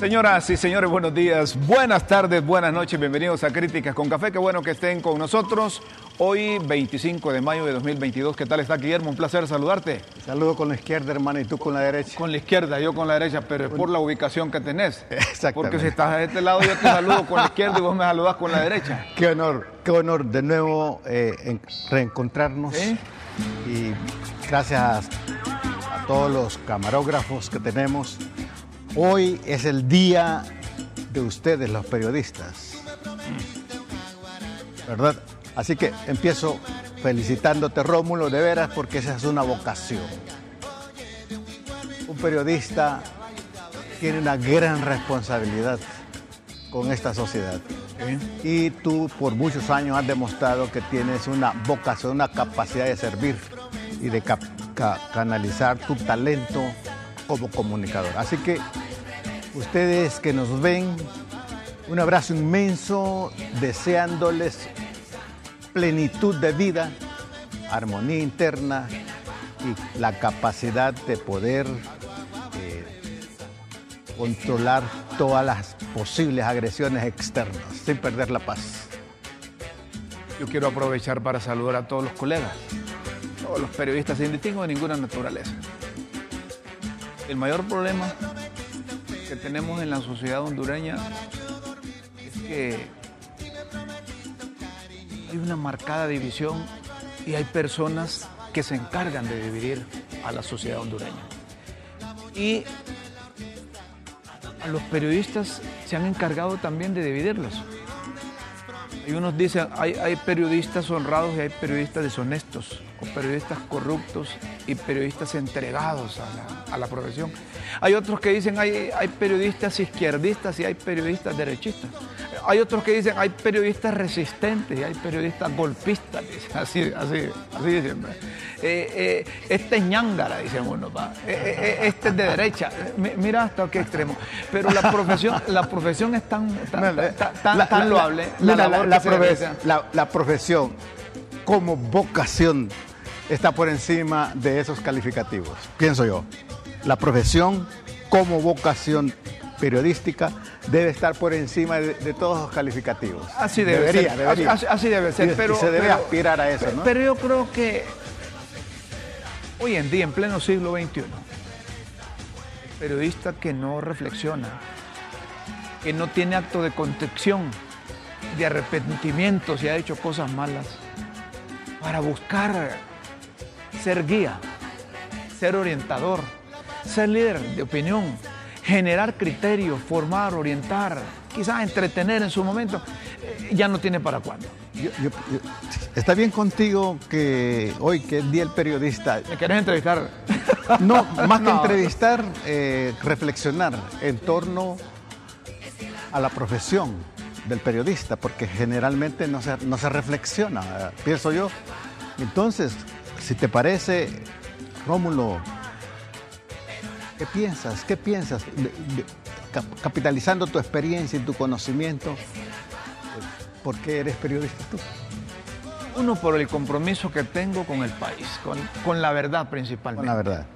Señoras y señores, buenos días, buenas tardes, buenas noches, bienvenidos a Críticas con Café, qué bueno que estén con nosotros. Hoy, 25 de mayo de 2022, ¿qué tal está Guillermo? Un placer saludarte. Saludo con la izquierda, hermano, y tú con la derecha. Con la izquierda, yo con la derecha, pero es por la ubicación que tenés. Exactamente. Porque si estás a este lado, yo te saludo con la izquierda y vos me saludás con la derecha. Qué honor, qué honor de nuevo eh, en- reencontrarnos. Y gracias a todos los camarógrafos que tenemos. Hoy es el día de ustedes, los periodistas. ¿Verdad? Así que empiezo felicitándote, Rómulo, de veras, porque esa es una vocación. Un periodista tiene una gran responsabilidad con esta sociedad. Y tú por muchos años has demostrado que tienes una vocación, una capacidad de servir y de ca- canalizar tu talento como comunicador. Así que ustedes que nos ven, un abrazo inmenso, deseándoles plenitud de vida, armonía interna y la capacidad de poder eh, controlar todas las posibles agresiones externas sin perder la paz. Yo quiero aprovechar para saludar a todos los colegas, todos los periodistas, sin distingo de ninguna naturaleza. El mayor problema que tenemos en la sociedad hondureña es que hay una marcada división y hay personas que se encargan de dividir a la sociedad hondureña. Y los periodistas se han encargado también de dividirlos. Y unos dicen, hay periodistas honrados y hay periodistas deshonestos, o periodistas corruptos y periodistas entregados a la, a la profesión. Hay otros que dicen, hay, hay periodistas izquierdistas y hay periodistas derechistas. Hay otros que dicen, hay periodistas resistentes y hay periodistas golpistas, dicen, así, así, así dicen. Eh, eh, este es ñángara, dicen uno. Eh, este es de derecha. Mi- Mira hasta qué extremo. Pero la profesión, la profesión es tan, tan, tan, tan- La- tan la- loable. la profesión como vocación está por encima de esos calificativos, pienso yo. La profesión como vocación periodística debe estar por encima de, de todos los calificativos. Así debe debería, ser. Debería. Así, así debe ser. Y- y pero, se debe pero- aspirar a eso, ¿no? Pero yo creo que hoy en día, en pleno siglo XXI, el periodista que no reflexiona, que no tiene acto de contrición, de arrepentimiento si ha hecho cosas malas, para buscar ser guía, ser orientador, ser líder de opinión, generar criterios, formar, orientar, quizás entretener en su momento, eh, ya no tiene para cuándo. Yo- yo- yo- está bien contigo que hoy, que es Día del Periodista, ¿Me querés entrevistar? no, más que entrevistar, eh, reflexionar en torno a la profesión del periodista, porque generalmente no se, no se reflexiona, pienso yo. Entonces, si te parece, Rómulo, ¿qué piensas? ¿Qué piensas? Capitalizando tu experiencia y tu conocimiento, ¿por qué eres periodista tú? Uno por el compromiso que tengo con el país, con, con la verdad principalmente. Con la verdad.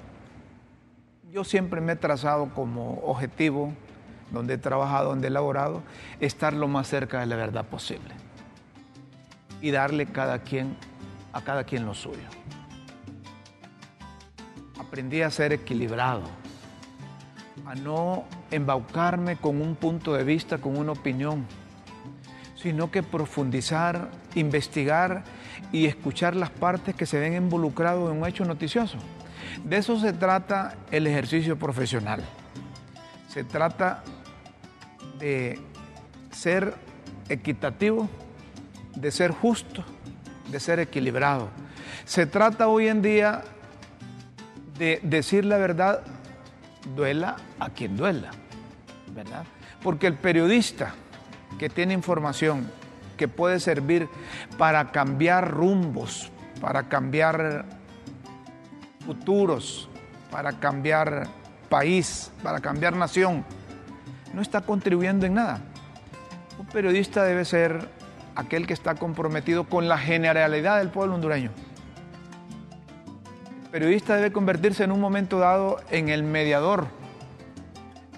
Yo siempre me he trazado como objetivo, donde he trabajado, donde he elaborado, estar lo más cerca de la verdad posible y darle cada quien, a cada quien lo suyo. Aprendí a ser equilibrado, a no embaucarme con un punto de vista, con una opinión, sino que profundizar, investigar y escuchar las partes que se ven involucrados en un hecho noticioso. De eso se trata el ejercicio profesional. Se trata de ser equitativo, de ser justo, de ser equilibrado. Se trata hoy en día de decir la verdad, duela a quien duela, ¿verdad? Porque el periodista que tiene información que puede servir para cambiar rumbos, para cambiar futuros, para cambiar país, para cambiar nación, no está contribuyendo en nada. Un periodista debe ser aquel que está comprometido con la generalidad del pueblo hondureño. Periodista debe convertirse en un momento dado en el mediador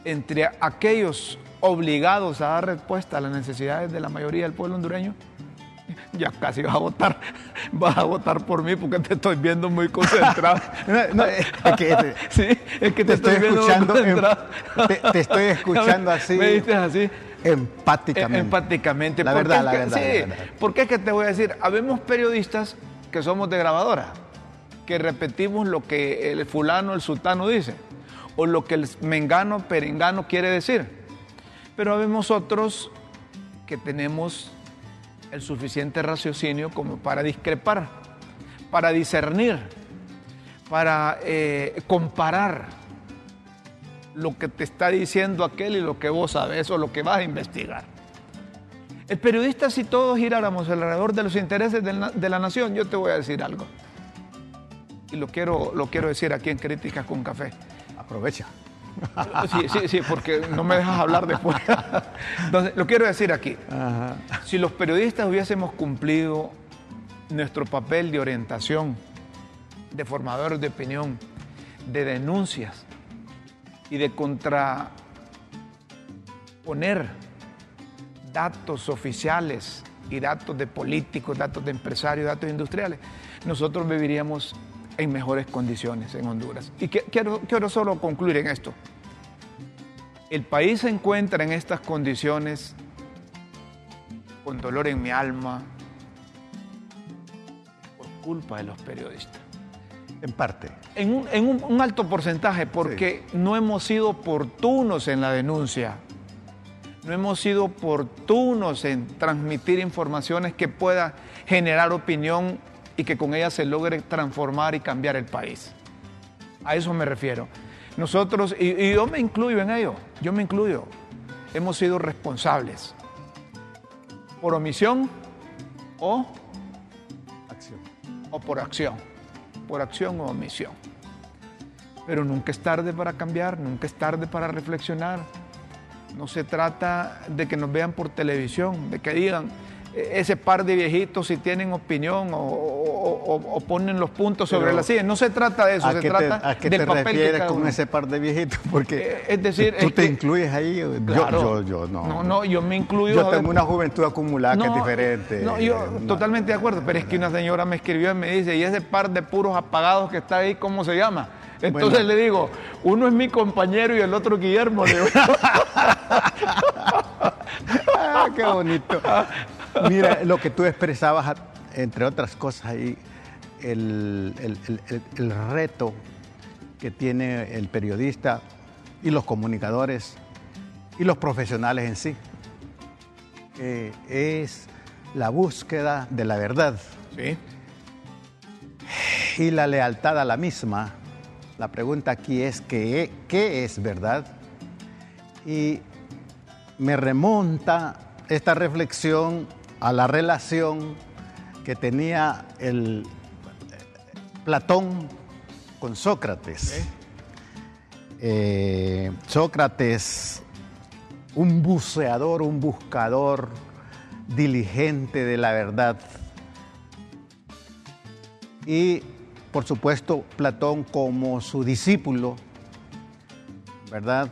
entre aquellos obligados a dar respuesta a las necesidades de la mayoría del pueblo hondureño. Ya casi vas a votar, vas a votar por mí porque te estoy viendo muy concentrado. es que, sí, es que te, estoy, escuchando, te, estoy escuchando así. Me dices así. Empáticamente. Empáticamente. La verdad, la, verdad, sí, porque es que te voy a decir, habemos periodistas que somos de grabadora, que repetimos lo que el fulano, el sultano dice, o lo que el mengano, perengano quiere decir. Pero habemos otros que tenemos el suficiente raciocinio como para discrepar, para discernir, para eh, comparar lo que te está diciendo aquel y lo que vos sabes o lo que vas a investigar. El periodista, si todos giráramos alrededor de los intereses de la nación, yo te voy a decir algo. Y lo quiero, lo quiero decir aquí en Críticas con Café. Aprovecha. Sí, sí, sí, porque no me dejas hablar después. Entonces, lo quiero decir aquí. Si los periodistas hubiésemos cumplido nuestro papel de orientación, de formadores de opinión, de denuncias y de contraponer datos oficiales y datos de políticos, datos de empresarios, datos industriales, nosotros viviríamos en mejores condiciones en Honduras. Y quiero, quiero solo concluir en esto. El país se encuentra en estas condiciones con dolor en mi alma por culpa de los periodistas. En parte. En un, alto porcentaje, porque no hemos sido oportunos en la denuncia. No hemos sido oportunos en transmitir informaciones que puedan generar opinión y que con ella se logre transformar y cambiar el país. A eso me refiero. Nosotros, y, yo me incluyo en ello, yo me incluyo, hemos sido responsables por omisión o acción. O por acción, por acción o omisión. Pero nunca es tarde para cambiar, nunca es tarde para reflexionar. No se trata de que nos vean por televisión, de que digan, ese par de viejitos si tienen opinión o, ponen los puntos sobre la silla. No se trata de eso, se trata ¿a qué te refieres con ese par de viejitos? Porque eh, es decir, tú te incluyes ahí. yo, yo, no. No, no, yo me incluyo. Yo tengo una juventud acumulada que es diferente. No, yo totalmente de acuerdo, pero es que una señora me escribió y me dice, ¿y ese par de puros apagados que está ahí, cómo se llama? Entonces le digo, uno es mi compañero y el otro Guillermo. ah, qué bonito. Mira, lo que tú expresabas, entre otras cosas, ahí, el, reto que tiene el periodista y los comunicadores y los profesionales en sí, es la búsqueda de la verdad. Y la lealtad a la misma. La pregunta aquí es, ¿qué, qué es verdad? Y me remonta esta reflexión a la relación que tenía el Platón con Sócrates. Eh, Sócrates, un buceador, un buscador diligente de la verdad. Y por supuesto Platón como su discípulo, ¿verdad?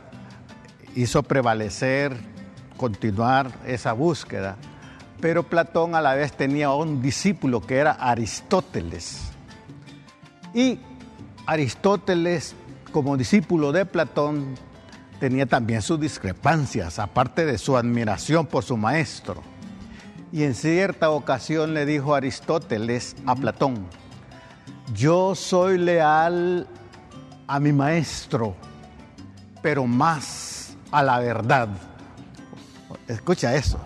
Hizo prevalecer, continuar esa búsqueda. Pero Platón a la vez tenía un discípulo que era Aristóteles. Y Aristóteles, como discípulo de Platón, tenía también sus discrepancias, aparte de su admiración por su maestro. Y en cierta ocasión le dijo Aristóteles a Platón, yo soy leal a mi maestro, pero más a la verdad. Escucha eso.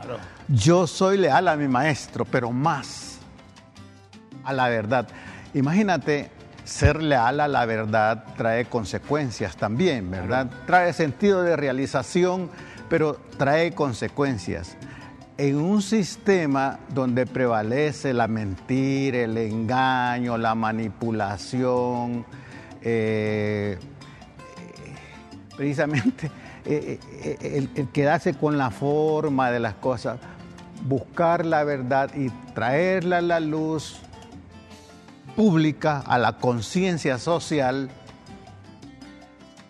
Yo soy leal a mi maestro, pero más a la verdad. Imagínate, ser leal a la verdad trae consecuencias también, ¿verdad? Trae sentido de realización, pero trae consecuencias. En un sistema donde prevalece la mentira, el engaño, la manipulación, eh, precisamente eh, eh, el, el quedarse con la forma de las cosas, buscar la verdad y traerla a la luz pública, a la conciencia social,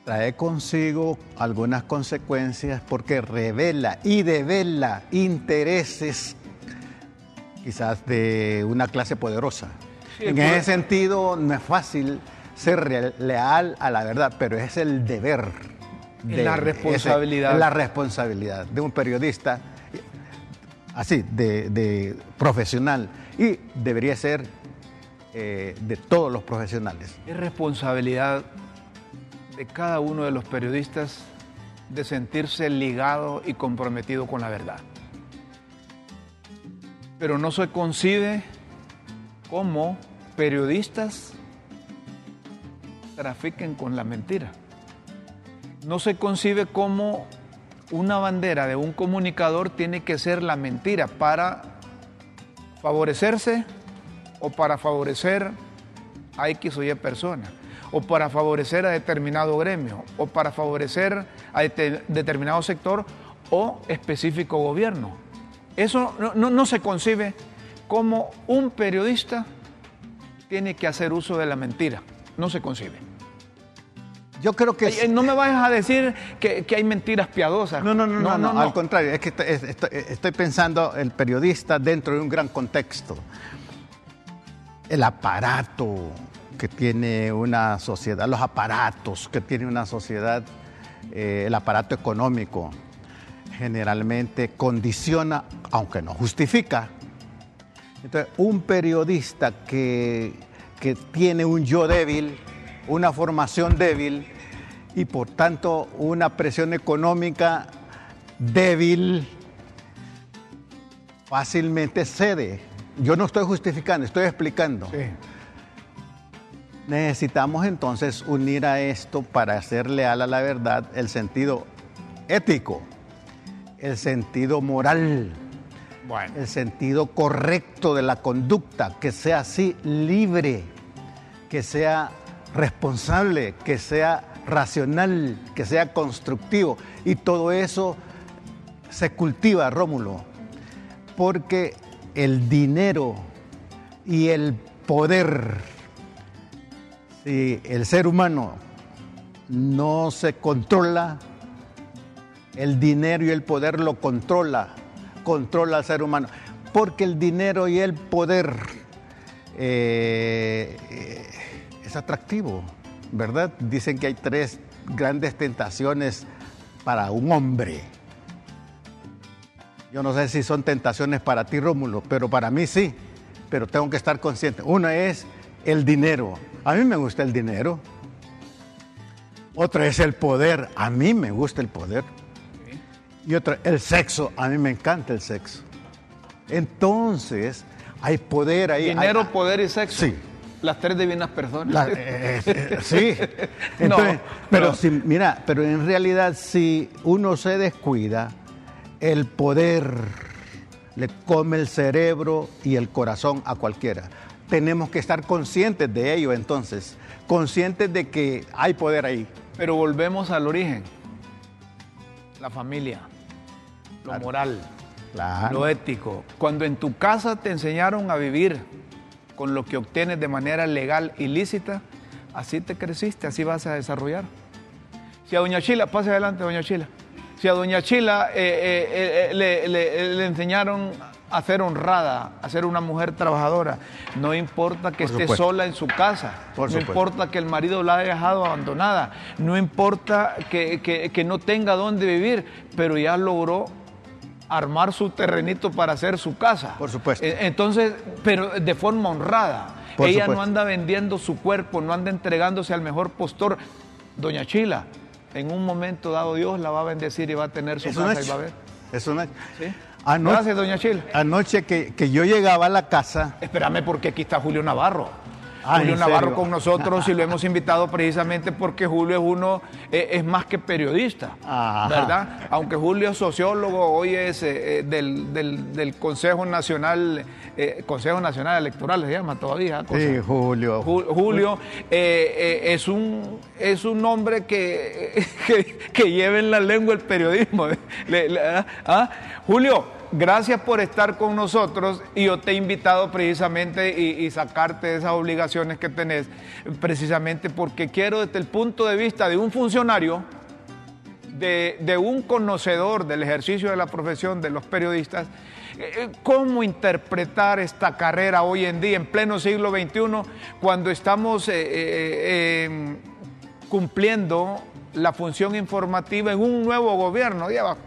trae consigo algunas consecuencias porque revela y devela intereses quizás de una clase poderosa. en ese sentido no es fácil ser leal a la verdad, pero es el deber. De la responsabilidad. la responsabilidad de un periodista así, de, profesional. Y debería ser eh, de todos los profesionales. Es responsabilidad de cada uno de los periodistas de sentirse ligado y comprometido con la verdad. Pero no se concibe como periodistas trafiquen con la mentira. No se concibe como una bandera de un comunicador tiene que ser la mentira para favorecerse o para favorecer a X o Y persona, o para favorecer a determinado gremio, o para favorecer a determinado sector o específico gobierno. Eso no, se concibe como un periodista tiene que hacer uso de la mentira. No se concibe. Yo creo que... No me vayas a decir que, hay mentiras piadosas. No, no, no, no, no, al contrario, es que estoy, pensando el periodista dentro de un gran contexto. El aparato que tiene una sociedad, los aparatos que tiene una sociedad, eh, el aparato económico, generalmente condiciona, aunque no justifica. Entonces, un periodista que, que tiene un yo débil, una formación débil y por tanto una presión económica débil, fácilmente cede. Yo no estoy justificando, estoy explicando. Necesitamos entonces unir a esto para ser leal a la verdad el sentido ético, el sentido moral, el sentido correcto de la conducta, que sea así libre, que sea responsable, que sea racional, que sea constructivo. Y todo eso se cultiva, Rómulo, porque el dinero y el poder, si el ser humano no se controla, el dinero y el poder lo controla, controla al ser humano, porque el dinero y el poder eh, es atractivo, ¿verdad? Dicen que hay tres grandes tentaciones para un hombre. Yo no sé si son tentaciones para ti, Rómulo, pero para mí sí, pero tengo que estar consciente. Una es el dinero. A mí me gusta el dinero. Otra es el poder. A mí me gusta el poder. Y otra, el sexo. A mí me encanta el sexo. Entonces, hay poder ahí. Dinero, poder y sexo. Sí. Las tres divinas personas. Eh, eh, sí. pero Si, mira, pero en realidad si uno se descuida, el poder le come el cerebro y el corazón a cualquiera. Tenemos que estar conscientes de ello entonces, conscientes de que hay poder ahí. Pero volvemos al origen, la familia, lo moral, lo ético. Cuando en tu casa te enseñaron a vivir con lo que obtienes de manera legal ilícita, así te creciste, así vas a desarrollar. Si a Doña Chila, pase adelante, Doña Chila. Si a Doña Chila eh, eh, eh, le, enseñaron a ser honrada, a ser una mujer trabajadora, no importa que esté sola en su casa, no importa que el marido la haya dejado abandonada, no importa que, que no tenga dónde vivir, pero ya logró armar su terrenito para hacer su casa. Por supuesto. Eh, entonces, pero de forma honrada. Ella no anda vendiendo su cuerpo, no anda entregándose al mejor postor. Doña Chila, en un momento dado Dios la va a bendecir y va a tener su casa y va a ver. Es una... Anoche, Gracias, doña Chile. Anoche que, que yo llegaba a la casa. Espérame, porque aquí está Julio Navarro. Ah, Julio ¿en Navarro serio? con nosotros y lo hemos invitado precisamente porque Julio es uno, eh, es más que periodista, Ajá. ¿verdad? Aunque Julio es sociólogo, hoy es eh, eh, del, del- del Consejo Nacional, eh, Consejo Nacional Electoral, se llama todavía. cosa. Sí, Julio. Ju- Julio es, un, es un hombre que, que, que lleva en la lengua el periodismo. Le- le- ¿ah? ¿Ah? Julio, gracias por estar con nosotros y yo te he invitado precisamente y, sacarte de esas obligaciones que tenés, precisamente porque quiero desde el punto de vista de un funcionario, de, un conocedor del ejercicio de la profesión de los periodistas, eh, eh, cómo interpretar esta carrera hoy en día, en pleno siglo XXI, cuando estamos eh, cumpliendo la función informativa en un nuevo gobierno. Lleva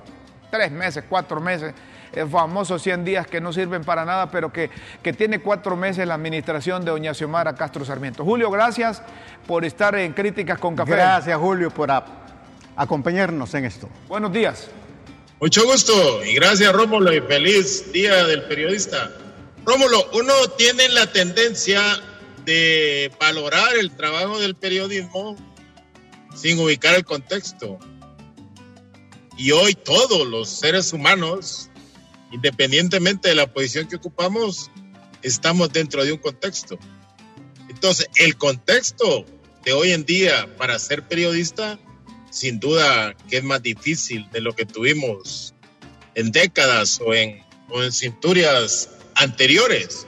tres meses, cuatro meses, el famoso 100 días que no sirven para nada, pero que, que tiene cuatro meses la administración de doña Xiomara Castro Sarmiento. Julio, gracias por estar en Críticas con Café. Gracias, Julio, por a- acompañarnos en esto. Buenos días. Mucho gusto y gracias Rómulo y feliz día del periodista. Rómulo, uno tiene la tendencia de valorar el trabajo del periodismo sin ubicar el contexto. Y hoy todos los seres humanos, independientemente de la posición que ocupamos, estamos dentro de un contexto. Entonces, el contexto de hoy en día para ser periodista sin duda que es más difícil de lo que tuvimos en décadas o en, o en centurias anteriores,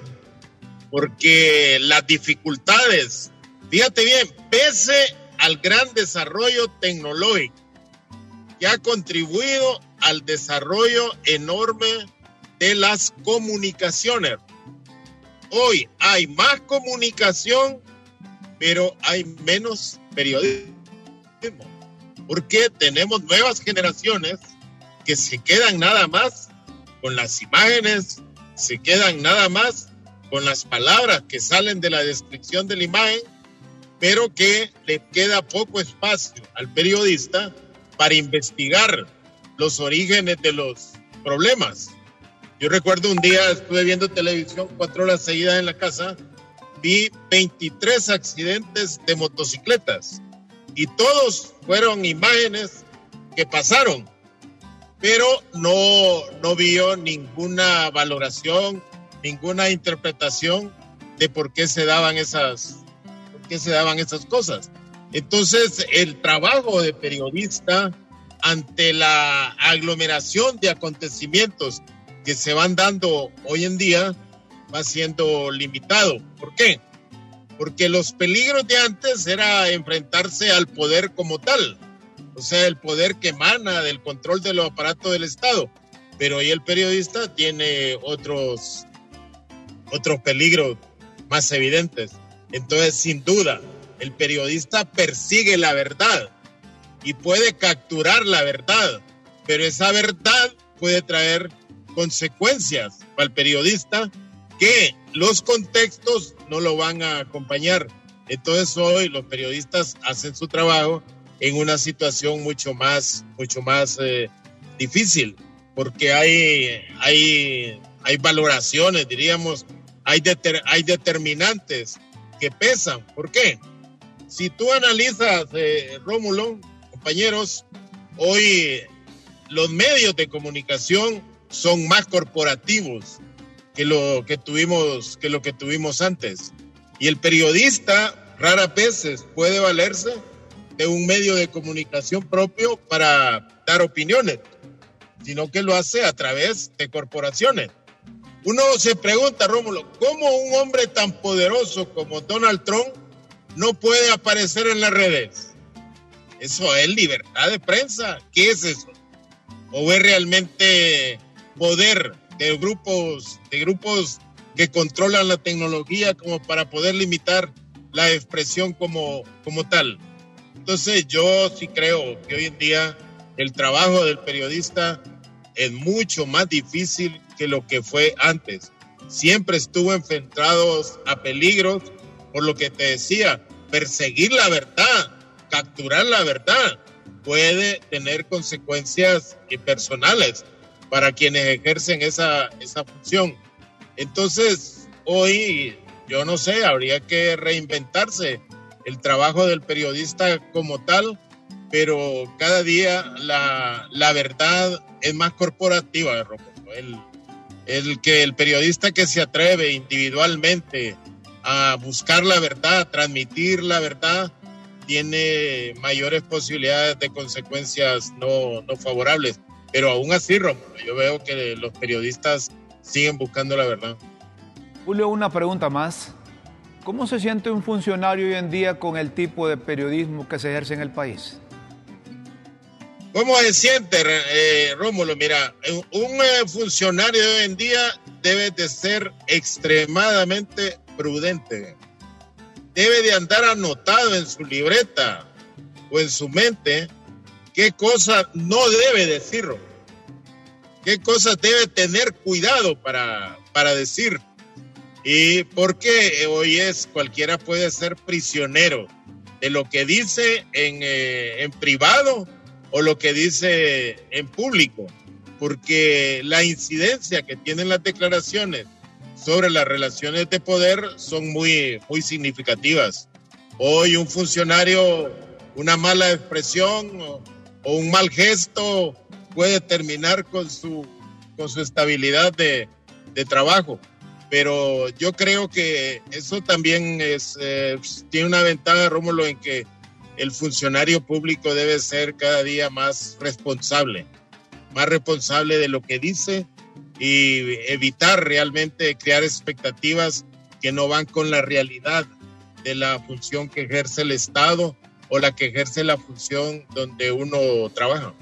porque las dificultades, fíjate bien, pese al gran desarrollo tecnológico que ha contribuido al desarrollo enorme de las comunicaciones. Hoy hay más comunicación, pero hay menos periodismo porque tenemos nuevas generaciones que se quedan nada más con las imágenes, se quedan nada más con las palabras que salen de la descripción de la imagen, pero que le queda poco espacio al periodista para investigar los orígenes de los problemas. Yo recuerdo un día, estuve viendo televisión cuatro horas seguidas en la casa, vi 23 accidentes de motocicletas y todos fueron imágenes que pasaron, pero no, no vio ninguna valoración, ninguna interpretación de por qué se daban esas, por qué se daban esas cosas. Entonces, el trabajo de periodista ante la aglomeración de acontecimientos que se van dando hoy en día va siendo limitado. ¿Por qué? porque los peligros de antes era enfrentarse al poder como tal, o sea, el poder que emana del control de los aparatos del Estado, pero hoy el periodista tiene otros, otros peligros más evidentes. Entonces, sin duda, el periodista persigue la verdad y puede capturar la verdad, pero esa verdad puede traer consecuencias para el periodista que los contextos no lo van a acompañar. Entonces hoy los periodistas hacen su trabajo en una situación mucho más, mucho más eh, difícil, porque hay, hay, hay valoraciones, diríamos, hay, deter, hay determinantes que pesan. ¿Por qué? Si tú analizas, eh, Rómulo, compañeros, hoy los medios de comunicación son más corporativos que lo que tuvimos que lo que tuvimos antes. Y el periodista raras veces puede valerse de un medio de comunicación propio para dar opiniones sino que lo hace a través de corporaciones. Uno se pregunta Rómulo cómo un hombre tan poderoso como Donald Trump no puede aparecer en las redes eso es libertad de prensa. Qué es eso o es realmente poder de grupos, de grupos que controlan la tecnología como para poder limitar la expresión como, como tal. Entonces yo sí creo que hoy en día el trabajo del periodista es mucho más difícil que lo que fue antes. Siempre estuvo enfrentado a peligros, por lo que te decía, perseguir la verdad, capturar la verdad, puede tener consecuencias personales para quienes ejercen esa, esa función. Entonces, hoy, yo no sé, habría que reinventarse el trabajo del periodista como tal, pero cada día la, la verdad es más corporativa, el, el que el periodista que se atreve individualmente a buscar la verdad, a transmitir la verdad, tiene mayores posibilidades de consecuencias no, no favorables. Pero aún así, Romulo, yo veo que los periodistas siguen buscando la verdad. Julio, una pregunta más. ¿Cómo se siente un funcionario hoy en día con el tipo de periodismo que se ejerce en el país? ¿Cómo se siente, eh, Rómulo? Mira, un eh, funcionario de hoy en día debe de ser extremadamente prudente. Debe de andar anotado en su libreta o en su mente qué cosa no debe decir, qué cosas debe tener cuidado para, para decir. Y porque hoy es cualquiera puede ser prisionero de lo que dice en, eh, en privado o lo que dice en público, porque la incidencia que tienen las declaraciones sobre las relaciones de poder son muy, muy significativas. Hoy un funcionario, una mala expresión o, un mal gesto puede terminar con su, con su estabilidad de, de trabajo. Pero yo creo que eso también es, eh, tiene una ventaja, Rómulo, en que el funcionario público debe ser cada día más responsable, más responsable de lo que dice y evitar realmente crear expectativas que no van con la realidad de la función que ejerce el Estado o la que ejerce la función donde uno trabaja.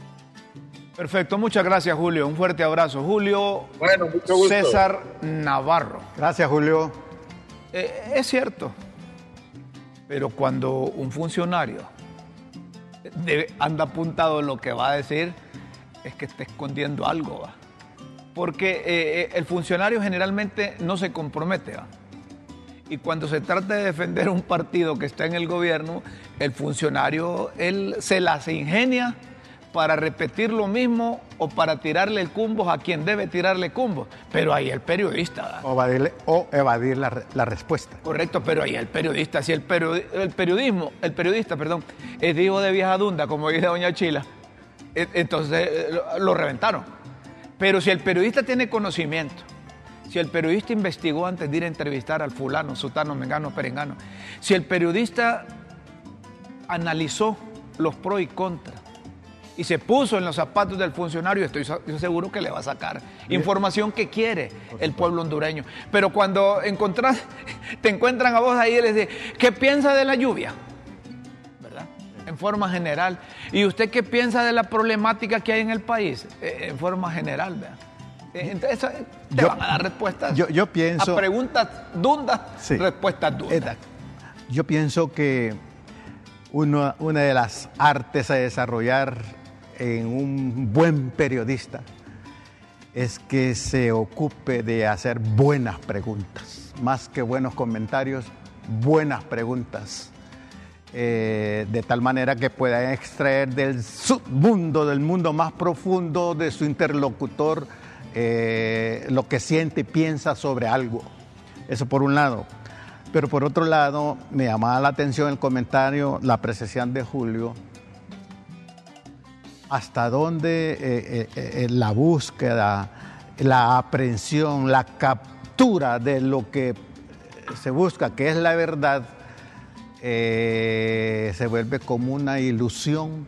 Perfecto, muchas gracias Julio, un fuerte abrazo. Julio bueno, mucho gusto. César Navarro. Gracias Julio. Eh, es cierto, pero cuando un funcionario anda apuntado en lo que va a decir, es que está escondiendo algo. Porque eh, eh, el funcionario generalmente no se compromete. Y cuando se trata de defender un partido que está en el gobierno, el funcionario él se las ingenia para repetir lo mismo o para tirarle el cumbo a quien debe tirarle cumbo. Pero ahí el periodista. O, evadirle, o evadir la, respuesta. Correcto, pero ahí el periodista, si el, el periodismo, el periodista, perdón, es hijo de vieja dunda, como dice doña Chila, e, entonces eh, lo reventaron. Pero si el periodista tiene conocimiento, si el periodista investigó antes de ir a entrevistar al fulano, sutano, mengano, perengano, si el periodista analizó los pros y contras, y se puso en los zapatos del funcionario, estoy seguro que le va a sacar información que quiere el pueblo hondureño. Pero cuando encontrás, te encuentran a vos ahí y les dices, ¿qué piensa de la lluvia? ¿Verdad? En forma general. ¿Y usted qué piensa de la problemática que hay en el país? Eh, en forma general, ¿verdad? Eh, entonces, te van a dar respuestas yo, pienso, a preguntas dundas, respuestas dundas. Yo pienso que una de las artes a desarrollar en un buen periodista es que se ocupe de hacer buenas preguntas, más que buenos comentarios, buenas preguntas, eh, de tal manera que pueda extraer del submundo, del mundo más profundo de su interlocutor, eh, lo que siente y piensa sobre algo. Eso por un lado. Pero por otro lado, me llamaba la atención el comentario, la apreciación de Julio, hasta dónde eh, eh, la búsqueda, la aprehensión, la captura de lo que se busca, que es la verdad, se vuelve como una ilusión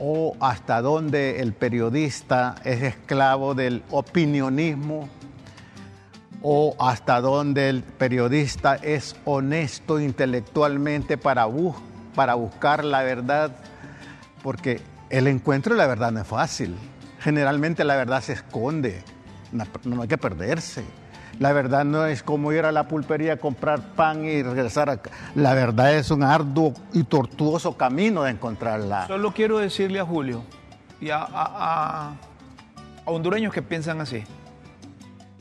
o hasta dónde el periodista es esclavo del opinionismo o hasta dónde el periodista es honesto intelectualmente para, para buscar la verdad, porque el encuentro de la verdad no es fácil. Generalmente la verdad se esconde, no, hay que perderse. La verdad no es como ir a la pulpería a comprar pan y regresar a... La verdad es un arduo y tortuoso camino de encontrarla. Solo quiero decirle a Julio y a, a hondureños que piensan así,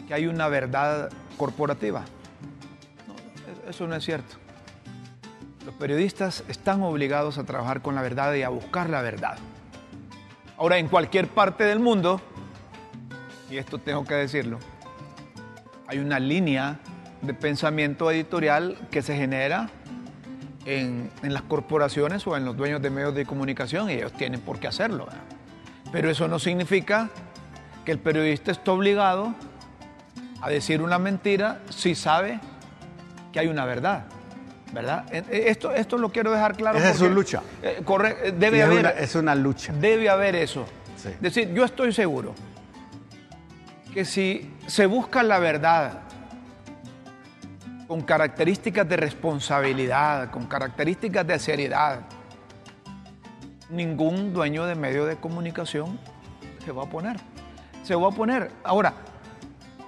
que hay una verdad corporativa. Eso no es cierto. Los periodistas están obligados a trabajar con la verdad y a buscar la verdad. Ahora, en cualquier parte del mundo, y esto tengo que decirlo, hay una línea de pensamiento editorial que se genera en, las corporaciones o en los dueños de medios de comunicación y ellos tienen por qué hacerlo. Pero eso no significa que el periodista esté obligado a decir una mentira si sabe que hay una verdad. ¿Verdad? Esto, esto lo quiero dejar claro. Esa es su lucha. Eh, corre, debe haber. es una lucha. Debe haber eso. Es decir, yo estoy seguro que si se busca la verdad con características de responsabilidad, con características de seriedad, ningún dueño de medio de comunicación se va a poner. Se va a poner. Ahora,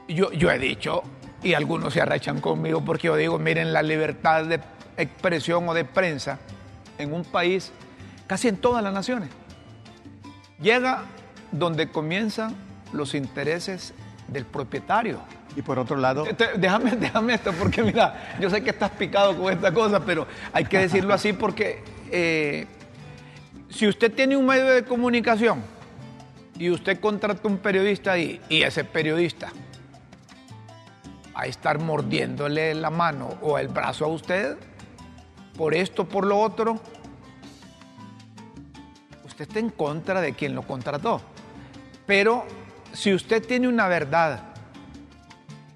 yo, yo he dicho, y algunos se arrechan conmigo porque yo digo, miren, la libertad de expresión o de prensa en un país, casi en todas las naciones, llega donde comienzan los intereses del propietario. Y por otro lado... Déjame, déjame esto, porque mira, yo sé que estás picado con esta cosa, pero hay que decirlo así porque eh, si usted tiene un medio de comunicación y usted contrata un periodista ahí, y ese periodista va a estar mordiéndole la mano o el brazo a usted, por esto, por lo otro, usted está en contra de quien lo contrató. Pero si usted tiene una verdad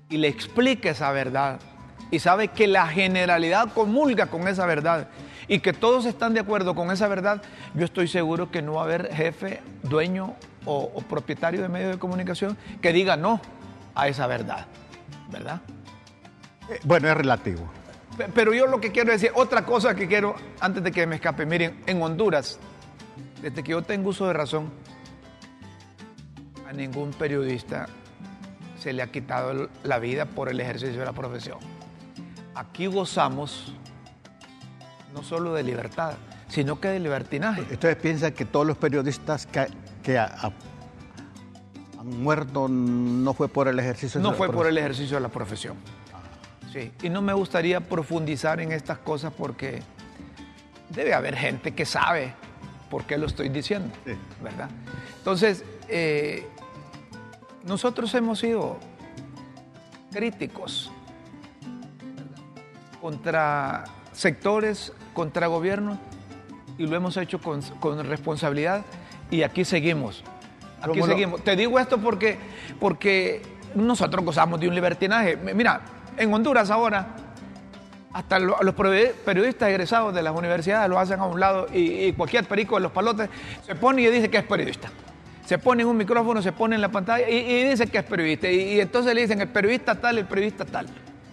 y le explica esa verdad y sabe que la generalidad comulga con esa verdad y que todos están de acuerdo con esa verdad, yo estoy seguro que no va a haber jefe, dueño o, propietario de medios de comunicación que diga no a esa verdad, ¿verdad? Eh, bueno, es relativo. Pero yo lo que quiero decir, otra cosa que quiero, antes de que me escape, miren, en Honduras, desde que yo tengo uso de razón, a ningún periodista se le ha quitado la vida por el ejercicio de la profesión. Aquí gozamos no solo de libertad, sino que de libertinaje. ¿Ustedes piensan que todos los periodistas que, han muerto no fue por el ejercicio de no fue por el ejercicio de la profesión. Sí, y no me gustaría profundizar en estas cosas porque debe haber gente que sabe por qué lo estoy diciendo, ¿verdad? Entonces, eh, nosotros hemos sido críticos contra sectores, contra gobiernos, y lo hemos hecho con, responsabilidad, y aquí seguimos. Aquí seguimos. Te digo esto porque, porque nosotros gozamos de un libertinaje. Mira, en Honduras ahora, hasta los periodistas egresados de las universidades lo hacen a un lado y, y cualquier perico de los palotes se pone y dice que es periodista se pone en un micrófono, se pone en la pantalla y, dice que es periodista. Y, entonces le dicen el periodista tal, el periodista tal,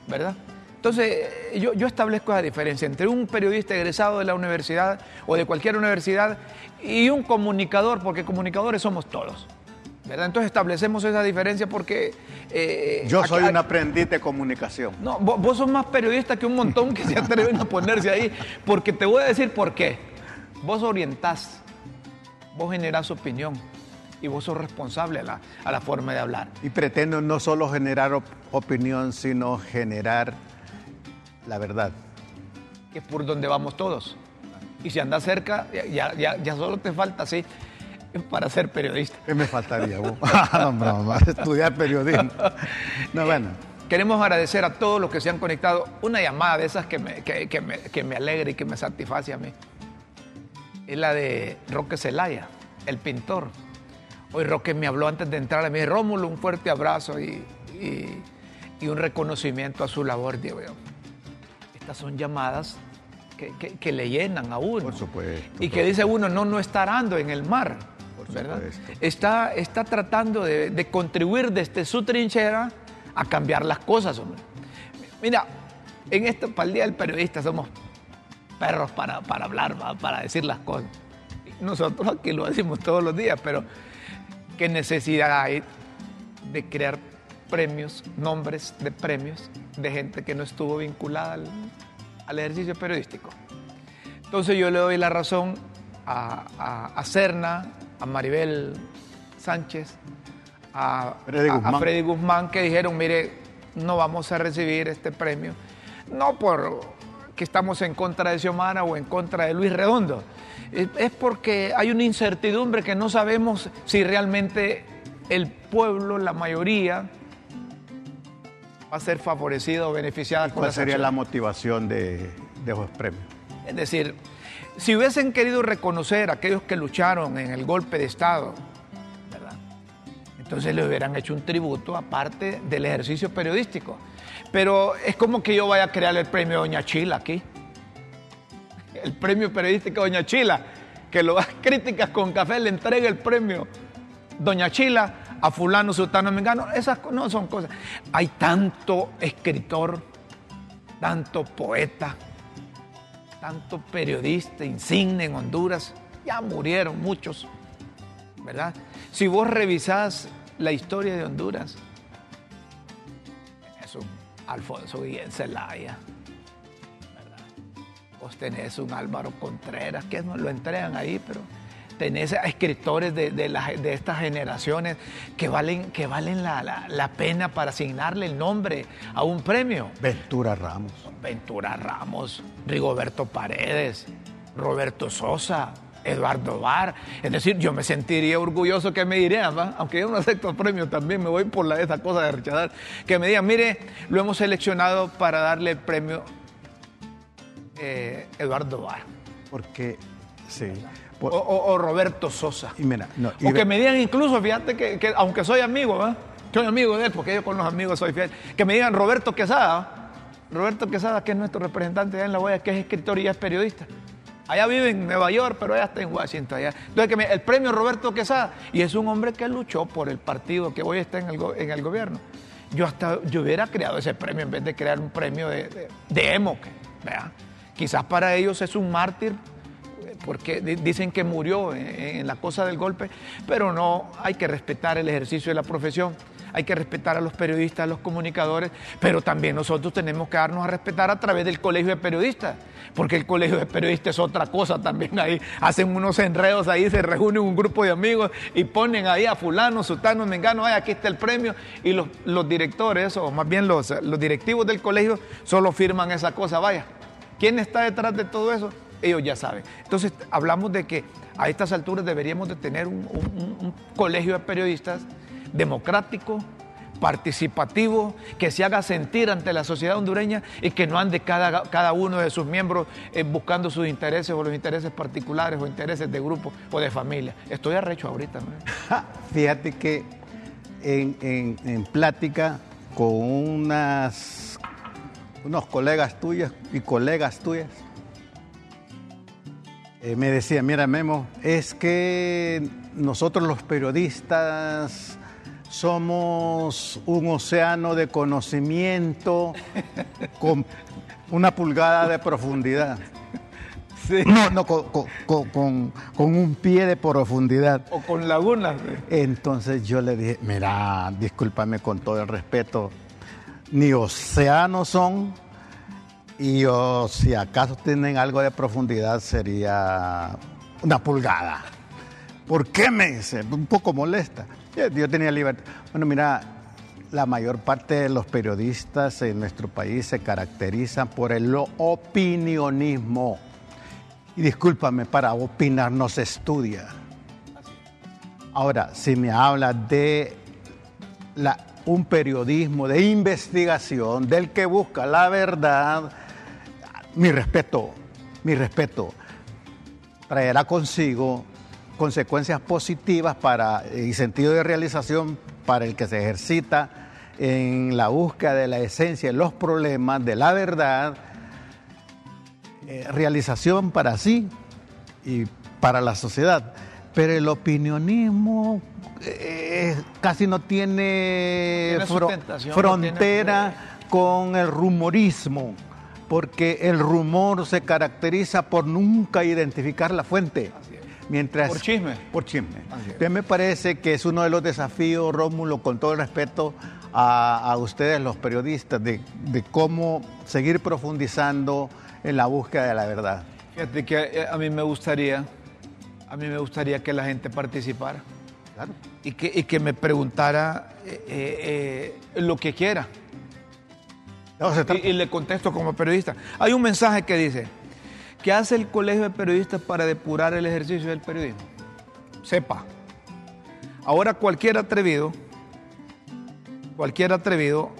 ¿verdad? Entonces yo, yo establezco esa diferencia entre un periodista egresado de la universidad o de cualquier universidad y un comunicador, porque comunicadores somos todos. ¿verdad? Entonces establecemos esa diferencia porque... Eh, yo soy un aprendiz de comunicación. No, vos, vos, sos más periodista que un montón que se atreven a ponerse ahí, porque te voy a decir por qué. Vos orientás, vos generás opinión, y vos sos responsable a la, forma de hablar. Y pretendo no solo generar opinión, sino generar la verdad. Que es por donde vamos todos. Y si andas cerca, ya, ya, solo te falta así para ser periodista. ¿Qué me faltaría vos? no, estudiar periodismo. No, bueno. Queremos agradecer a todos los que se han conectado. Una llamada de esas que me, que, me, que me alegra y que me satisface a mí. Es la de Roque Zelaya, el pintor. Hoy Roque me habló antes de entrar, me dijo, Rómulo, un fuerte abrazo y, un reconocimiento a su labor, digo. Estas son llamadas que, le llenan a uno. Por supuesto. Y que dice uno, no, no está arando en el mar. Por ¿verdad? Está, está tratando de, contribuir desde su trinchera a cambiar las cosas, hombre. Mira, en esto, para el Día del Periodista, somos perros para, para hablar, para decir las cosas. Nosotros aquí lo decimos todos los días, pero qué necesidad hay de crear premios, nombres de premios de gente que no estuvo vinculada al, ejercicio periodístico. Entonces yo le doy la razón a, a, a Cerna, a Maribel Sánchez, a Freddy, Guzmán. que dijeron, mire, no vamos a recibir este premio, no por que estamos en contra de Xiomara o en contra de Luis Redondo, es porque hay una incertidumbre que no sabemos si realmente el pueblo, la mayoría, va a ser favorecido o beneficiada con ¿Cuál sería la motivación de, de esos premios? Es decir, si hubiesen querido reconocer a aquellos que lucharon en el golpe de Estado, ¿verdad? entonces le hubieran hecho un tributo aparte del ejercicio periodístico. Pero es como que yo vaya a crear el premio Doña Chila aquí. El premio periodístico Doña Chila, que lo críticas con café, le entrega el premio Doña Chila a fulano, sultano, mengano. Esas no son cosas. Hay tanto escritor, tanto poeta, tanto periodista insigne en Honduras, ya murieron muchos, ¿verdad? Si vos revisás la historia de Honduras, es Alfonso Guillén Zelaya. Vos tenés un Álvaro Contreras, que lo entregan ahí, pero tenés escritores de, de, la, de estas generaciones que valen, que valen la, la, la, pena para asignarle el nombre a un premio. Ventura Ramos. Ventura Ramos, Rigoberto Paredes, Roberto Sosa, Eduardo Bar. Es decir, yo me sentiría orgulloso que me dirían, ¿va? aunque yo no acepto premio también, me voy por la, esa cosa de rechazar, que me digan, mire, lo hemos seleccionado para darle el premio eh, Eduardo Bar. Porque, sí. O, o, o, Roberto Sosa. Y mira, no, y o que me digan incluso, fíjate que, que aunque soy amigo, ¿va? soy amigo de él, porque yo con los amigos soy fiel, que me digan Roberto Quesada, Roberto Quesada, que es nuestro representante allá en La Boya, que es escritor y es periodista. Allá vive en Nueva York, pero allá está en Washington. Allá. Entonces, que me, el premio Roberto Quesada, y es un hombre que luchó por el partido que hoy está en el, en el gobierno. Yo hasta yo hubiera creado ese premio en vez de crear un premio de, de, de emo. ¿verdad? Quizás para ellos es un mártir porque dicen que murió en la cosa del golpe, pero no, hay que respetar el ejercicio de la profesión, hay que respetar a los periodistas, a los comunicadores, pero también nosotros tenemos que darnos a respetar a través del colegio de periodistas, porque el colegio de periodistas es otra cosa también ahí, hacen unos enredos ahí, se reúnen un grupo de amigos y ponen ahí a fulano, sultano, mengano, ay, aquí está el premio, y los, los directores, o más bien los, los directivos del colegio, solo firman esa cosa, vaya. ¿Quién está detrás de todo eso? ellos ya saben. Entonces, hablamos de que a estas alturas deberíamos de tener un, colegio de periodistas democrático, participativo, que se haga sentir ante la sociedad hondureña y que no ande cada, cada uno de sus miembros eh, buscando sus intereses o los intereses particulares o intereses de grupo o de familia. Estoy arrecho ahorita. ¿no? Fíjate que en, en plática con unas, unos colegas tuyos y colegas tuyas, eh, me decía, mira Memo, es que nosotros los periodistas somos un océano de conocimiento con una pulgada de profundidad. Sí. No, no, con, con, con, con, un pie de profundidad. O con lagunas. Entonces yo le dije, mira, discúlpame con todo el respeto, ni océanos son, y o, si acaso tienen algo de profundidad sería una pulgada. ¿Por qué me dice? Un poco molesta. Yo tenía libertad. Bueno, mira, la mayor parte de los periodistas en nuestro país se caracterizan por el opinionismo. Y discúlpame, para opinar no se estudia. Ahora, si me habla de la, un periodismo de investigación, del que busca la verdad, mi respeto, mi respeto, traerá consigo consecuencias positivas para, y sentido de realización para el que se ejercita en la búsqueda de la esencia de los problemas, de la verdad, eh, realización para sí y para la sociedad. Pero el opinionismo eh, casi no tiene, tiene fro frontera no tiene... con el rumorismo porque el rumor se caracteriza por nunca identificar la fuente. Mientras, por chisme. Por chisme. Entonces me parece que es uno de los desafíos, Rómulo, con todo el respeto a, a ustedes los periodistas, de, de, cómo seguir profundizando en la búsqueda de la verdad. Fíjate que eh, a mí me gustaría, a mí me gustaría que la gente participara. Claro. Y que, y que me preguntara eh, eh, lo que quiera. No, y, y, le contesto como periodista. Hay un mensaje que dice, ¿qué hace el Colegio de Periodistas para depurar el ejercicio del periodismo? Sepa, Ahora cualquier atrevido, cualquier atrevido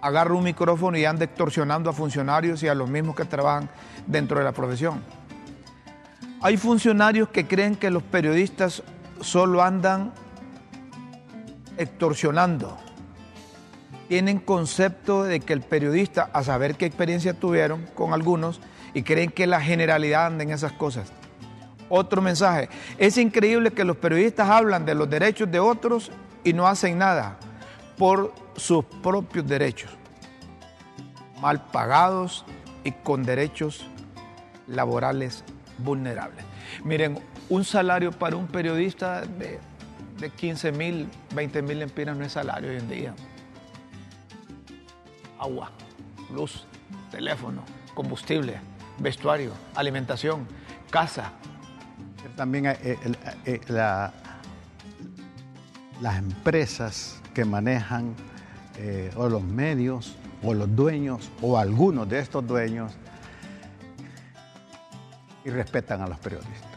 agarra un micrófono y anda extorsionando a funcionarios y a los mismos que trabajan dentro de la profesión. Hay funcionarios que creen que los periodistas solo andan extorsionando. Tienen concepto de que el periodista, a saber qué experiencia tuvieron con algunos, y creen que la generalidad anda en esas cosas. Otro mensaje. Es increíble que los periodistas hablan de los derechos de otros y no hacen nada por sus propios derechos. Mal pagados y con derechos laborales vulnerables. Miren, un salario para un periodista de, de 15 mil, 20 mil empiras no es salario hoy en día. Agua, luz, teléfono, combustible, vestuario, alimentación, casa. También eh, eh, eh, la, las empresas que manejan o los medios o los dueños o algunos de estos dueños y respetan a los periodistas.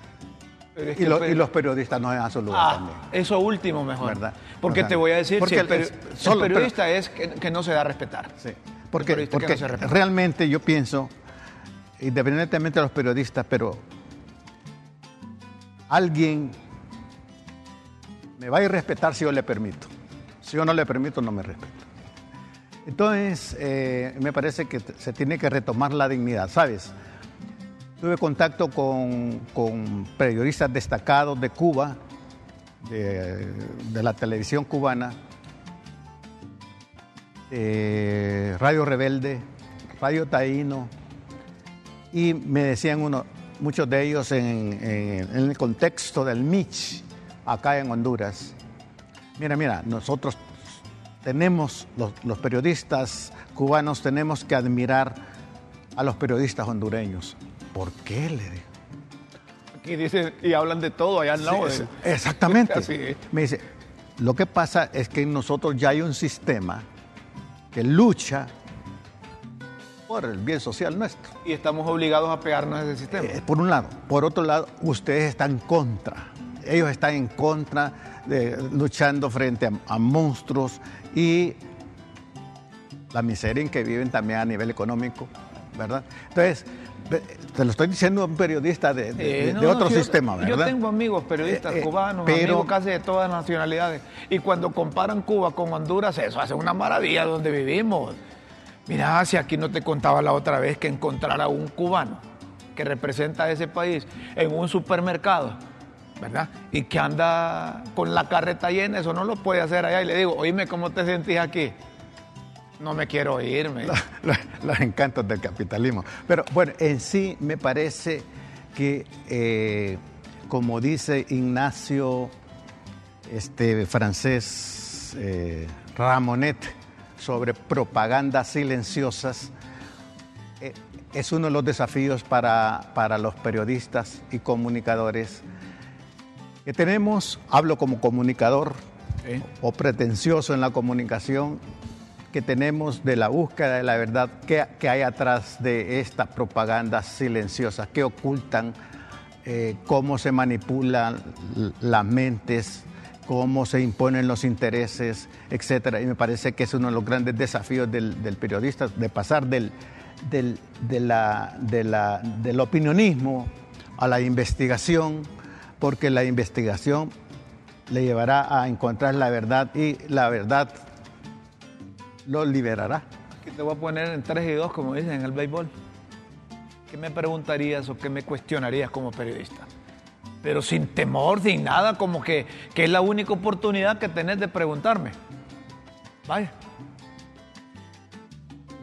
y, los periodistas no dejan su lugar ah, también. Eso último mejor. ¿verdad? Porque te voy a decir, porque el, periodista es que, no se da a respetar. Sí. Porque, porque realmente yo pienso, independientemente de los periodistas, pero alguien me va a ir a respetar si yo le permito. Si yo no le permito, no me respeto. Entonces, eh, me parece que se tiene que retomar la dignidad, ¿sabes? Tuve contacto con, periodistas destacados de Cuba, de, la televisión cubana, Radio Rebelde, Radio Taíno, y me decían muchos de ellos en, el contexto del MICH, acá en Honduras, mira, mira, nosotros tenemos, los periodistas cubanos tenemos que admirar a los periodistas hondureños ¿Por qué? Le digo. Aquí dicen, y hablan de todo allá al lado. exactamente. Me dice, lo que pasa es que en nosotros ya hay un sistema que lucha por el bien social nuestro. Y estamos obligados a pegarnos a ese sistema. Eh, por un lado. Por otro lado, ustedes están contra. Ellos están en contra, de, luchando frente a, a monstruos y la miseria en que viven también a nivel económico, ¿verdad? Entonces, te lo estoy diciendo a un periodista de, otro sistema, ¿verdad? Yo tengo amigos periodistas eh, eh, cubanos, amigos casi de todas las nacionalidades. Y cuando comparan Cuba con Honduras, eso hace una maravilla donde vivimos. Mira, si aquí no te contaba la otra vez que encontrar a un cubano que representa a ese país en un supermercado, ¿verdad? Y que anda con la carreta llena, eso no lo puede hacer allá. Y le digo, oíme, ¿cómo te sentís aquí? No me quiero irme. Los, encantos del capitalismo. Pero bueno, en sí me parece que, eh, como dice Ignacio este, francés eh, Ramonet sobre propagandas silenciosas, eh, es uno de los desafíos para, para los periodistas y comunicadores que tenemos, hablo como comunicador o pretencioso en la comunicación, que tenemos de la búsqueda de la verdad, qué, hay atrás de estas propagandas silenciosas, qué ocultan, eh, cómo se manipulan las mentes, cómo se imponen los intereses, etc. Y me parece que es uno de los grandes desafíos del, periodista, de pasar del, del, del opinionismo a la investigación, porque la investigación le llevará a encontrar la verdad y la verdad lo liberará. Aquí te voy a poner en 3 y 2, como dicen en el béisbol. ¿Qué me preguntarías o qué me cuestionarías como periodista? Pero sin temor, sin nada, como que, que es la única oportunidad que tenés de preguntarme. Vaya.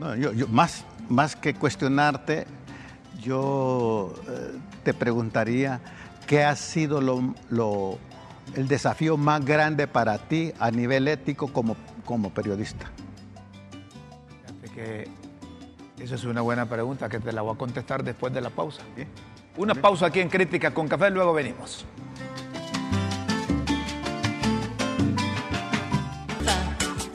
No, yo, más, más que cuestionarte, yo eh, te preguntaría qué ha sido lo, el desafío más grande para ti a nivel ético como, como periodista que esa es una buena pregunta que te la voy a contestar después de la pausa. Una pausa aquí en Crítica con Café, luego venimos.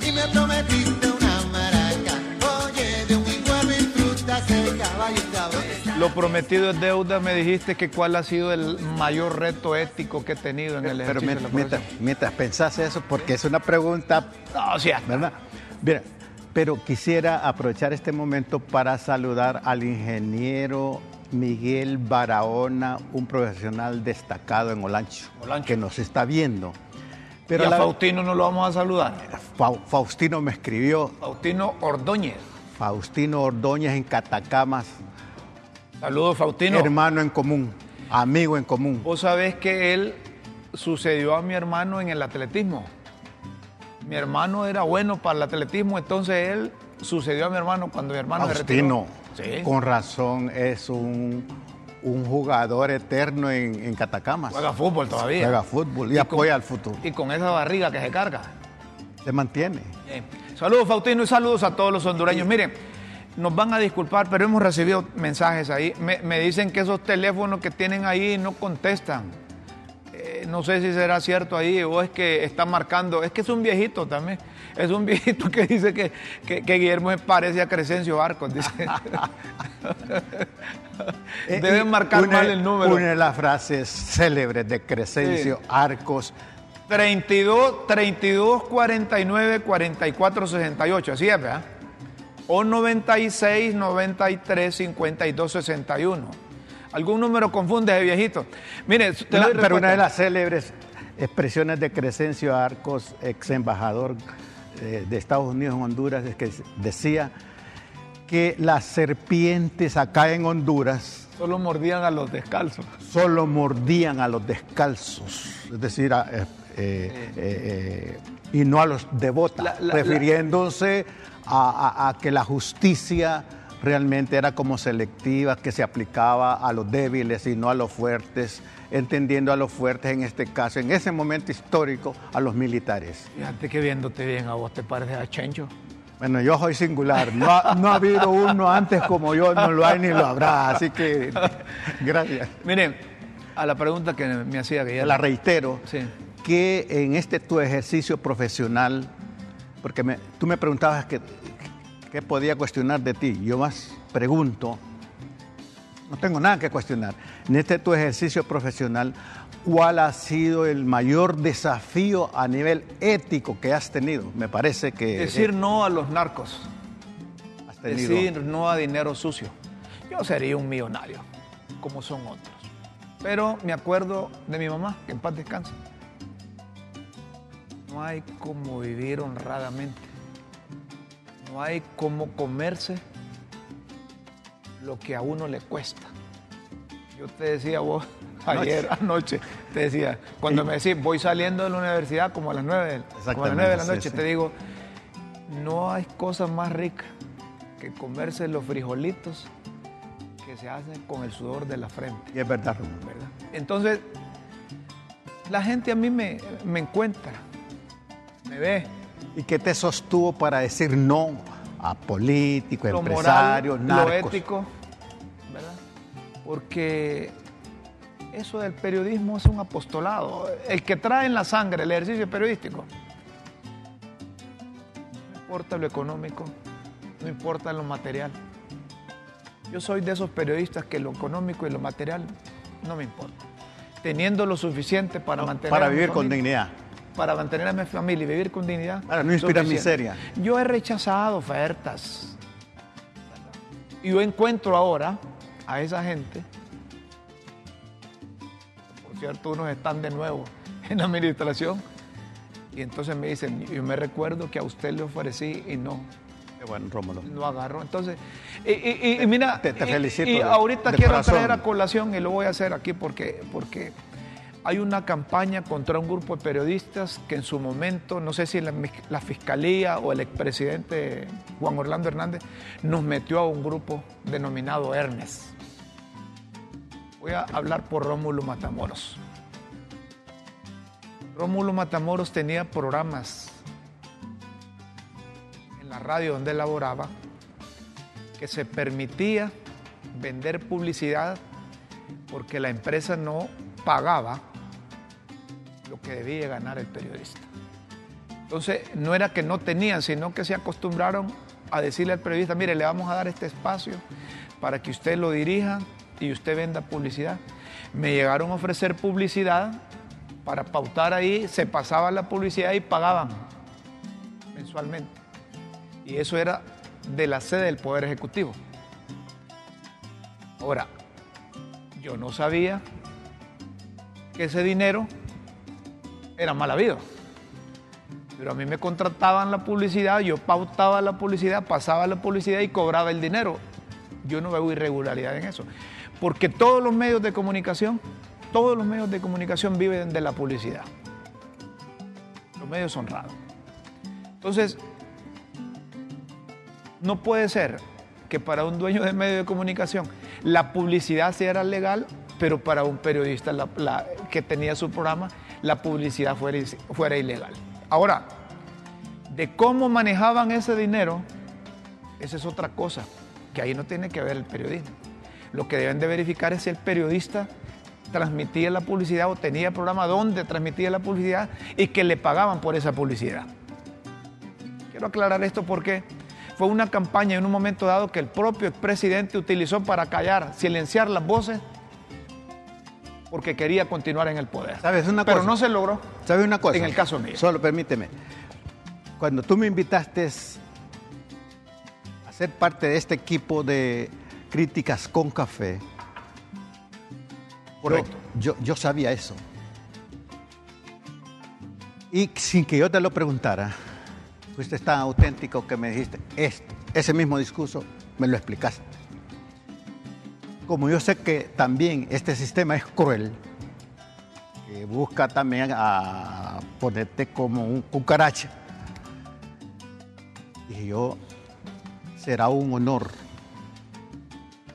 Y me prometiste una maraca, oye, de un igual y fruta seca, Lo prometido es deuda, me dijiste que cuál ha sido el mayor reto ético que he tenido en el Pero ejercicio de la mientras, mientras, pensás eso, porque es una pregunta, No, sí, ¿verdad? Mira, pero quisiera aprovechar este momento para saludar al ingeniero Miguel Barahona, un profesional destacado en Olancho, Olancho. que nos está viendo. Pero y a la- Faustino no lo vamos a saludar. Fau- Faustino me escribió, Faustino Ordóñez. Faustino Ordóñez en Catacamas, Saludos, Faustino. hermano en común, amigo en común. Vos sabés que él sucedió a mi hermano en el atletismo. Mi hermano era bueno para el atletismo, entonces él sucedió a mi hermano cuando mi hermano se Faustino, retiró. Sí. con razón, es un, un jugador eterno en, en Catacamas. Juega fútbol todavía. Juega fútbol y, Y con- apoya al futuro. Y con esa barriga que se carga. Se mantiene. Bien. Saludos, Faustino, y saludos a todos los hondureños. Miren, nos van a disculpar, pero hemos recibido mensajes ahí. Me, me dicen que esos teléfonos que tienen ahí no contestan. No sé si será cierto ahí o es que está marcando. Es que es un viejito también. Es un viejito que dice que, que- que Guillermo parece a Crescencio Arcos. Dice. Deben marcar una- mal el número. Una de las frases célebres de Crescencio Sí. Arcos. 32, 32, 49, 44, 68, así es, ¿verdad? O 96, 93, 52, 61. ¿Algún número confunde ese viejito? Mire, La- pero una de las célebres expresiones de Crescencio Arcos, ex embajador eh, de Estados Unidos en Honduras, es que decía que las serpientes acá en Honduras Solo mordían a los descalzos. solo mordían a los descalzos, es decir, a- eh, eh, eh, y no a los devotas, la- refiriéndose a, a- a que la justicia realmente era como selectiva, que se aplicaba a los débiles y no a los fuertes, entendiendo a los fuertes en este caso, en ese momento histórico, a los militares. Fíjate que viéndote bien a vos te pareces a Chencho. Bueno, yo soy singular, no ha, no ha habido uno antes como yo, no lo hay ni lo habrá, así que gracias. Miren, a la pregunta que me hacía que ya la reitero, Sí. que en este tu ejercicio profesional, porque me- tú me preguntabas que, qué podía cuestionar de ti, yo más pregunto, no tengo nada que cuestionar, en este tu ejercicio profesional, ¿cuál ha sido el mayor desafío a nivel ético que has tenido? Me parece que Decir no a los narcos. has tenido... decir no a dinero sucio. Yo sería un millonario, como son otros. Pero me acuerdo de mi mamá, que en paz descanse. No hay como vivir honradamente. No hay como comerse lo que a uno le cuesta. Yo te decía vos ayer anoche, te decía, cuando me decís voy saliendo de la universidad como a las nueve, como a las nueve de la noche, sí, te digo, no hay cosa más rica que comerse los frijolitos que se hacen con el sudor de la frente, Y es verdad, Ramón. ¿verdad? Entonces, la gente a mí me, me encuentra, me ve, ¿Y qué te sostuvo para decir no a políticos, lo empresarios, moral, lo narcos? ético, ¿verdad? Porque eso del periodismo es un apostolado. El que trae en la sangre el ejercicio periodístico, no importa lo económico, no importa lo material. Yo soy de esos periodistas que lo económico y lo material no me importa. Teniendo lo suficiente para mantener Para vivir con dignidad. Para mantener a mi familia y vivir con dignidad. Para no inspirar miseria. Yo he rechazado ofertas. Y yo encuentro ahora a esa gente, por cierto, unos están de nuevo en la administración, y entonces me dicen, yo me recuerdo que a usted le ofrecí y no, Qué bueno, Rómulo. no agarró. Entonces, y, y- y mira, Te- felicito Y, de- ahorita de quiero corazón. traer a colación y lo voy a hacer aquí porque, porque hay una campaña contra un grupo de periodistas que en su momento, no sé si la, fiscalía o el expresidente Juan Orlando Hernández nos metió a un grupo denominado Ernest. Voy a hablar por Rómulo Matamoros. Rómulo Matamoros tenía programas en la radio donde laboraba que se permitía vender publicidad porque la empresa no pagaba lo que debía ganar el periodista. Entonces, no era que no tenían, sino que se acostumbraron a decirle al periodista, mire, le vamos a dar este espacio para que usted lo dirija y usted venda publicidad. Me llegaron a ofrecer publicidad para pautar ahí, se pasaba la publicidad y pagaban mensualmente. Y eso era de la sede del Poder Ejecutivo. Ahora, yo no sabía que ese dinero era mal habido. Pero a mí me contrataban la publicidad, yo pautaba la publicidad, pasaba la publicidad y cobraba el dinero. Yo no veo irregularidad en eso. Porque todos los medios de comunicación, todos los medios de comunicación viven de la publicidad. Los medios honrados. Entonces, no puede ser que para un dueño de medio de comunicación la publicidad sea legal, pero para un periodista que tenía su programa la publicidad fuera, fuera ilegal. Ahora, de cómo manejaban ese dinero, esa es otra cosa, que ahí no tiene que ver el periodismo. Lo que deben de verificar es si el periodista transmitía la publicidad o tenía programa donde transmitía la publicidad y que le pagaban por esa publicidad. Quiero aclarar esto porque fue una campaña en un momento dado que el propio expresidente utilizó para callar, silenciar las voces porque quería continuar en el poder. ¿Sabes una Pero no se logró. ¿Sabes una cosa? En el caso mío. Solo permíteme. Cuando tú me invitaste a ser parte de este equipo de críticas con café, Correcto. Yo, yo sabía eso. Y sin que yo te lo preguntara, fuiste tan auténtico que me dijiste esto, ese mismo discurso, me lo explicaste como yo sé que también este sistema es cruel, que busca también a ponerte como un cucaracha, dije yo, será un honor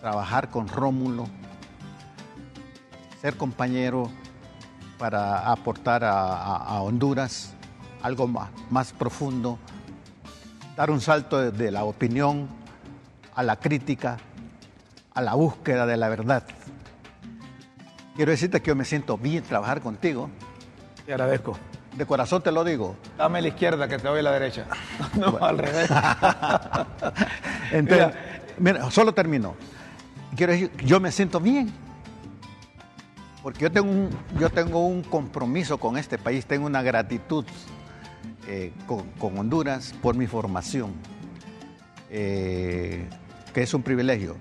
trabajar con Rómulo, ser compañero para aportar a, Honduras algo más, más, profundo, dar un salto de la opinión a la crítica a la búsqueda de la verdad. Quiero decirte que yo me siento bien trabajar contigo. Te agradezco. De corazón te lo digo. Dame la izquierda que te doy la derecha. No, al revés. Entonces, mira. solo termino. Quiero decir, yo me siento bien. Porque yo tengo un, yo tengo un compromiso con este país, tengo una gratitud eh, con, Honduras por mi formación, eh, que es un privilegio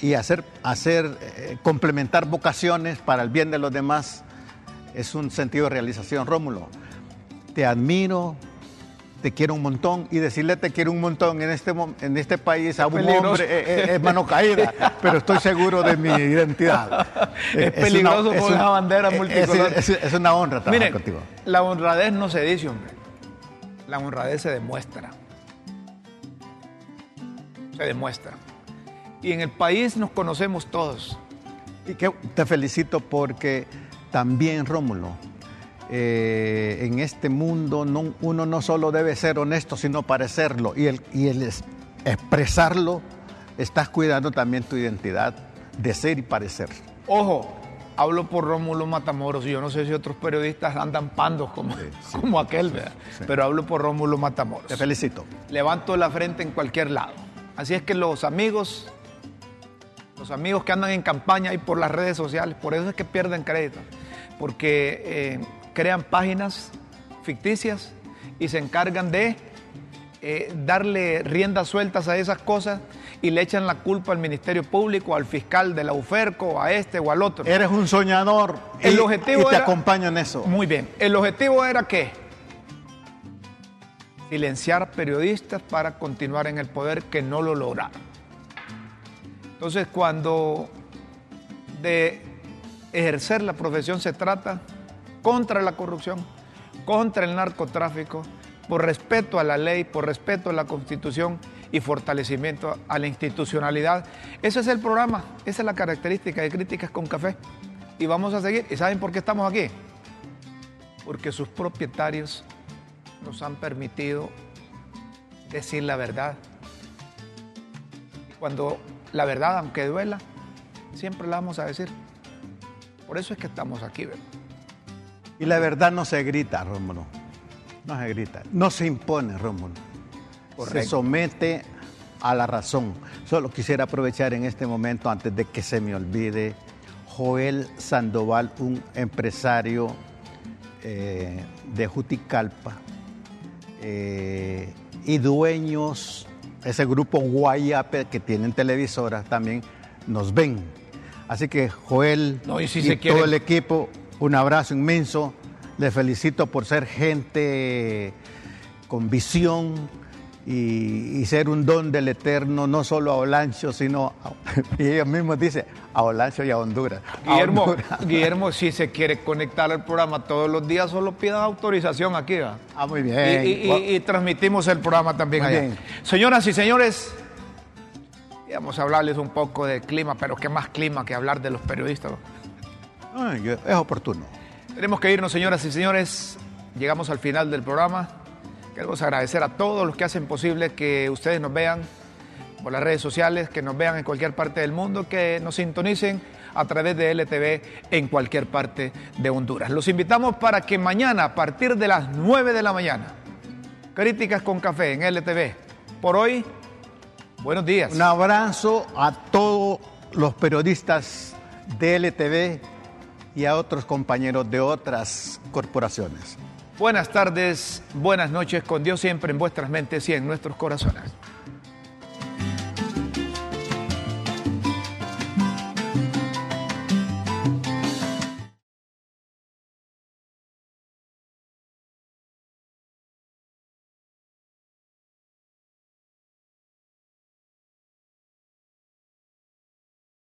y hacer, hacer eh, complementar vocaciones para el bien de los demás es un sentido de realización. Rómulo, te admiro, te quiero un montón y decirle te quiero un montón en este, en este país a un hombre eh, eh, es, mano caída, pero estoy seguro de mi identidad. Es, peligroso por una, bandera multicolor. Es, una honra trabajar contigo. La honradez no se dice, hombre. La honradez se demuestra. Se demuestra y en el país nos conocemos todos. Y que te felicito porque también, Rómulo, eh, en este mundo uno no solo debe ser honesto, sino parecerlo. Y el, y el expresarlo, estás cuidando también tu identidad de ser y parecer. Ojo, hablo por Rómulo Matamoros, y yo no sé si otros periodistas andan pandos como, como aquel, pero hablo por Rómulo Matamoros. Te felicito. Levanto la frente en cualquier lado. Así es que los amigos los amigos que andan en campaña y por las redes sociales, por eso es que pierden crédito, porque eh, crean páginas ficticias y se encargan de eh, darle riendas sueltas a esas cosas y le echan la culpa al Ministerio Público, al fiscal de la UFERCO, a este o al otro. Eres un soñador el y, objetivo te acompaño en eso. Muy bien. El objetivo era qué? Silenciar periodistas para continuar en el poder que no lo lograron. Entonces, cuando de ejercer la profesión se trata contra la corrupción, contra el narcotráfico, por respeto a la ley, por respeto a la constitución y fortalecimiento a la institucionalidad. Ese es el programa, esa es la característica de Críticas con Café. Y vamos a seguir. ¿Y saben por qué estamos aquí? Porque sus propietarios nos han permitido decir la verdad. Cuando la verdad, aunque duela, siempre la vamos a decir. Por eso es que estamos aquí, ¿verdad? Y la verdad no se grita, Rómulo. No se grita. No se impone, Rómulo. Se somete a la razón. Solo quisiera aprovechar en este momento, antes de que se me olvide, Joel Sandoval, un empresario eh, de Juticalpa eh, y dueños, ese grupo Guayape que tienen televisoras también, nos ven. Así que Joel y, todo el equipo, un abrazo inmenso. Les felicito por ser gente con visión, y, ser un don del Eterno, no solo a Olancho, sino, y ellos mismos dicen, a Olancho y a Honduras. Guillermo, Guillermo, si se quiere conectar al programa todos los días, solo pida autorización aquí. Ah, muy bien. Y, transmitimos el programa también allá. Señoras y señores, vamos a hablarles un poco de clima, pero qué más clima que hablar de los periodistas. es oportuno. Tenemos que irnos, señoras y señores. Llegamos al final del programa. Queremos agradecer a todos los que hacen posible que ustedes nos vean por las redes sociales, que nos vean en cualquier parte del mundo, que nos sintonicen a través de LTV en cualquier parte de Honduras. Los invitamos para que mañana, a partir de las 9 de la mañana, Críticas con Café en LTV. Por hoy, buenos días. Un abrazo a todos los periodistas de LTV y a otros compañeros de otras corporaciones. Buenas tardes, buenas noches, con Dios siempre en vuestras mentes y en nuestros corazones.